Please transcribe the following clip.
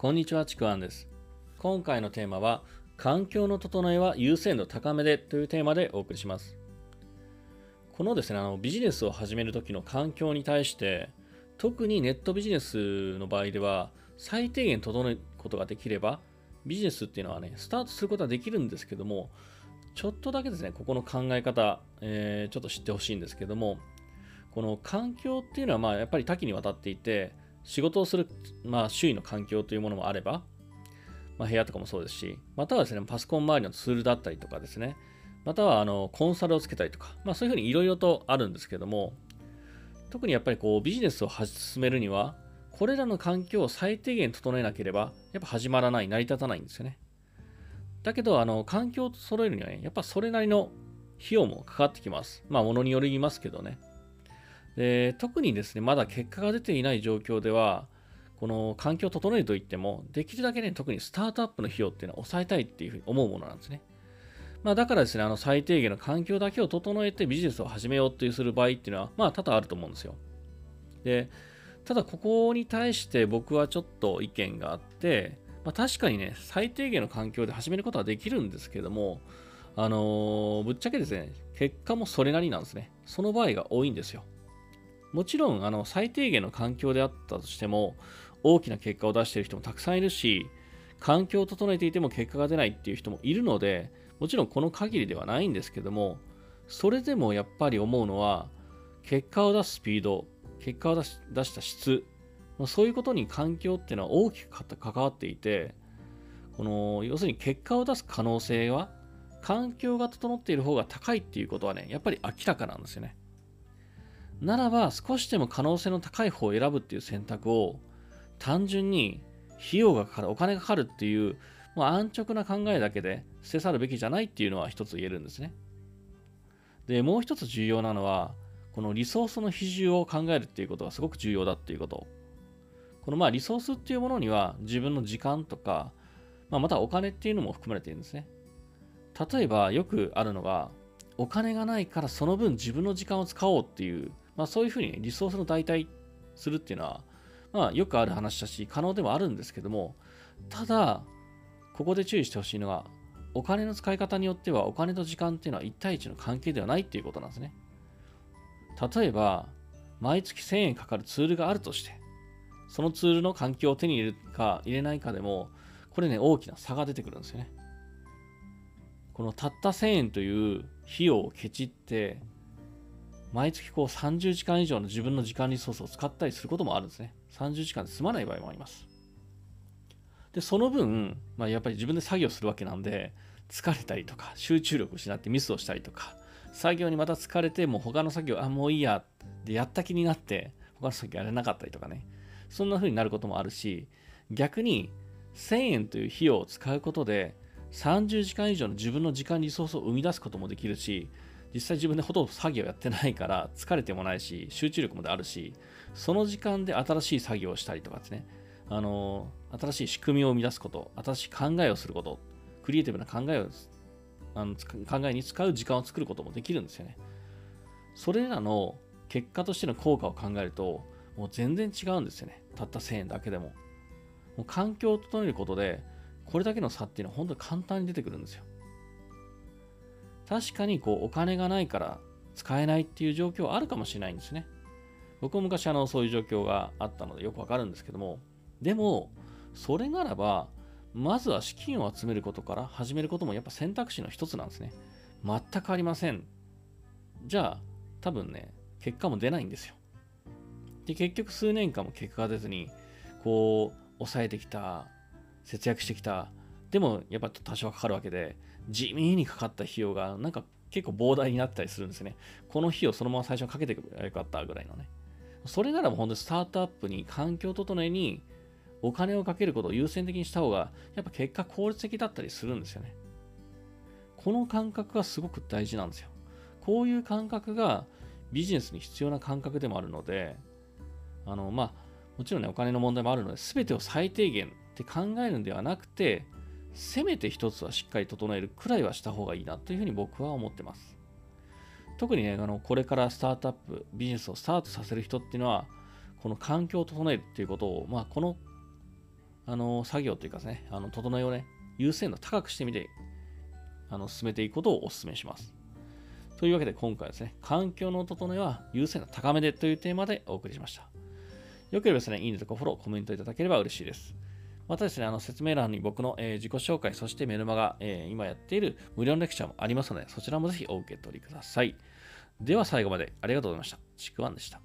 こんにちは、ちくわんです。今回のテーマは、環境の整えは優先度高めでというテーマでお送りします。このですね、あのビジネスを始めるときの環境に対して、特にネットビジネスの場合では、最低限整えることができれば、ビジネスっていうのはね、スタートすることはできるんですけども、ちょっとだけですね、ここの考え方、えー、ちょっと知ってほしいんですけども、この環境っていうのは、まあ、やっぱり多岐にわたっていて、仕事をする、まあ、周囲の環境というものもあれば、まあ、部屋とかもそうですし、またはですね、パソコン周りのツールだったりとかですね、またはあのコンサルをつけたりとか、まあ、そういうふうにいろいろとあるんですけども、特にやっぱりこうビジネスを進めるには、これらの環境を最低限整えなければ、やっぱ始まらない、成り立たないんですよね。だけど、あの、環境を揃えるにはね、やっぱそれなりの費用もかかってきます。まあ、ものによりますけどね。で特にですね、まだ結果が出ていない状況では、この環境を整えるといっても、できるだけね、特にスタートアップの費用っていうのは抑えたいっていうふうに思うものなんですね。まあ、だからですね、あの最低限の環境だけを整えてビジネスを始めようっていうする場合っていうのは、まあ多々あると思うんですよ。で、ただここに対して僕はちょっと意見があって、まあ、確かにね、最低限の環境で始めることはできるんですけども、あのー、ぶっちゃけですね、結果もそれなりなんですね。その場合が多いんですよ。もちろん、あの、最低限の環境であったとしても、大きな結果を出している人もたくさんいるし、環境を整えていても結果が出ないっていう人もいるので、もちろんこの限りではないんですけども、それでもやっぱり思うのは、結果を出すスピード、結果を出し出した質、そういうことに環境っていうのは大きく関わっていて、この、要するに結果を出す可能性は、環境が整っている方が高いっていうことはね、やっぱり明らかなんですよね。ならば少しでも可能性の高い方を選ぶっていう選択を単純に費用がかかる、お金がかかるっていう、もう安直な考えだけで捨て去るべきじゃないっていうのは一つ言えるんですね。で、もう一つ重要なのは、このリソースの比重を考えるっていうことがすごく重要だっていうこと。このまあリソースっていうものには自分の時間とか、まあ、またお金っていうのも含まれているんですね。例えばよくあるのが、お金がないからその分自分の時間を使おうっていうまあ、そういうふうにねリソースの代替するっていうのは、まあ、よくある話だし、可能ではあるんですけども、ただ、ここで注意してほしいのは、お金の使い方によっては、お金と時間っていうのは1対1の関係ではないっていうことなんですね。例えば、毎月1000円かかるツールがあるとして、そのツールの環境を手に入れるか入れないかでも、これね、大きな差が出てくるんですよね。このたった1000円という費用をケチって、毎月こう30時間以上の自分の時間リソースを使ったりすることもあるんですね。30時間で済まない場合もあります。で、その分、まあ、やっぱり自分で作業するわけなんで、疲れたりとか、集中力を失ってミスをしたりとか、作業にまた疲れて、もう他の作業、あ、もういいや、で、やった気になって、他の作業やれなかったりとかね。そんな風になることもあるし、逆に、1000円という費用を使うことで、30時間以上の自分の時間リソースを生み出すこともできるし、実際自分でほとんど作業やってないから 疲れてもないし集中力もあるしその時間で新しい作業をしたりとかですね。あの新しい仕組みを生み出すこと新しい考えをすることクリエイティブな考えをあの考えに使う時間を作ることもできるんですよね。それらの結果としての効果を考えるともう全然違うんですよね。たった1000円だけでも。もう環境を整えることでこれだけの差っていうのは本当に簡単に出てくるんですよ。確かにこうお金がないから使えないっていう状況はあるかもしれないんですね。僕も昔あのそういう状況があったのでよくわかるんですけども、でも、それならば、まずは資金を集めることから始めることもやっぱ選択肢の一つなんですね。全くありません。じゃあ、多分ね、結果も出ないんですよ。で、結局数年間も結果が出ずに、こう、抑えてきた、節約してきた、でもやっぱ多少かかるわけで、地味にかかった費用がなんか結構膨大になったりするんですね。この費用そのまま最初にかけてくればよかったぐらいのね。それならもう本当にスタートアップに環境整えにお金をかけることを優先的にした方がやっぱ結果効率的だったりするんですよね。この感覚がすごく大事なんですよ。こういう感覚がビジネスに必要な感覚でもあるので、あの、まあ、もちろんね、お金の問題もあるので、全てを最低限って考えるんではなくて、せめて一つはしっかり整えるくらいはした方がいいなというふうに僕は思ってます。特にね、あのこれからスタートアップ、ビジネスをスタートさせる人っていうのは、この環境を整えるっていうことを、まあ、このあの作業というかですね、あの整えをね、優先度高くしてみて、あの進めていくことをお勧めします。というわけで今回はですね、環境の整えは優先度高めでというテーマでお送りしました。よければですね、いいねとかフォロー、コメントいただければ嬉しいです。またですね、あの説明欄に僕の、えー、自己紹介、そしてメルマガ、えー、今やっている無料のレクチャーもありますので、そちらもぜひお受け取りください。では最後までありがとうございました。ちくわんでした。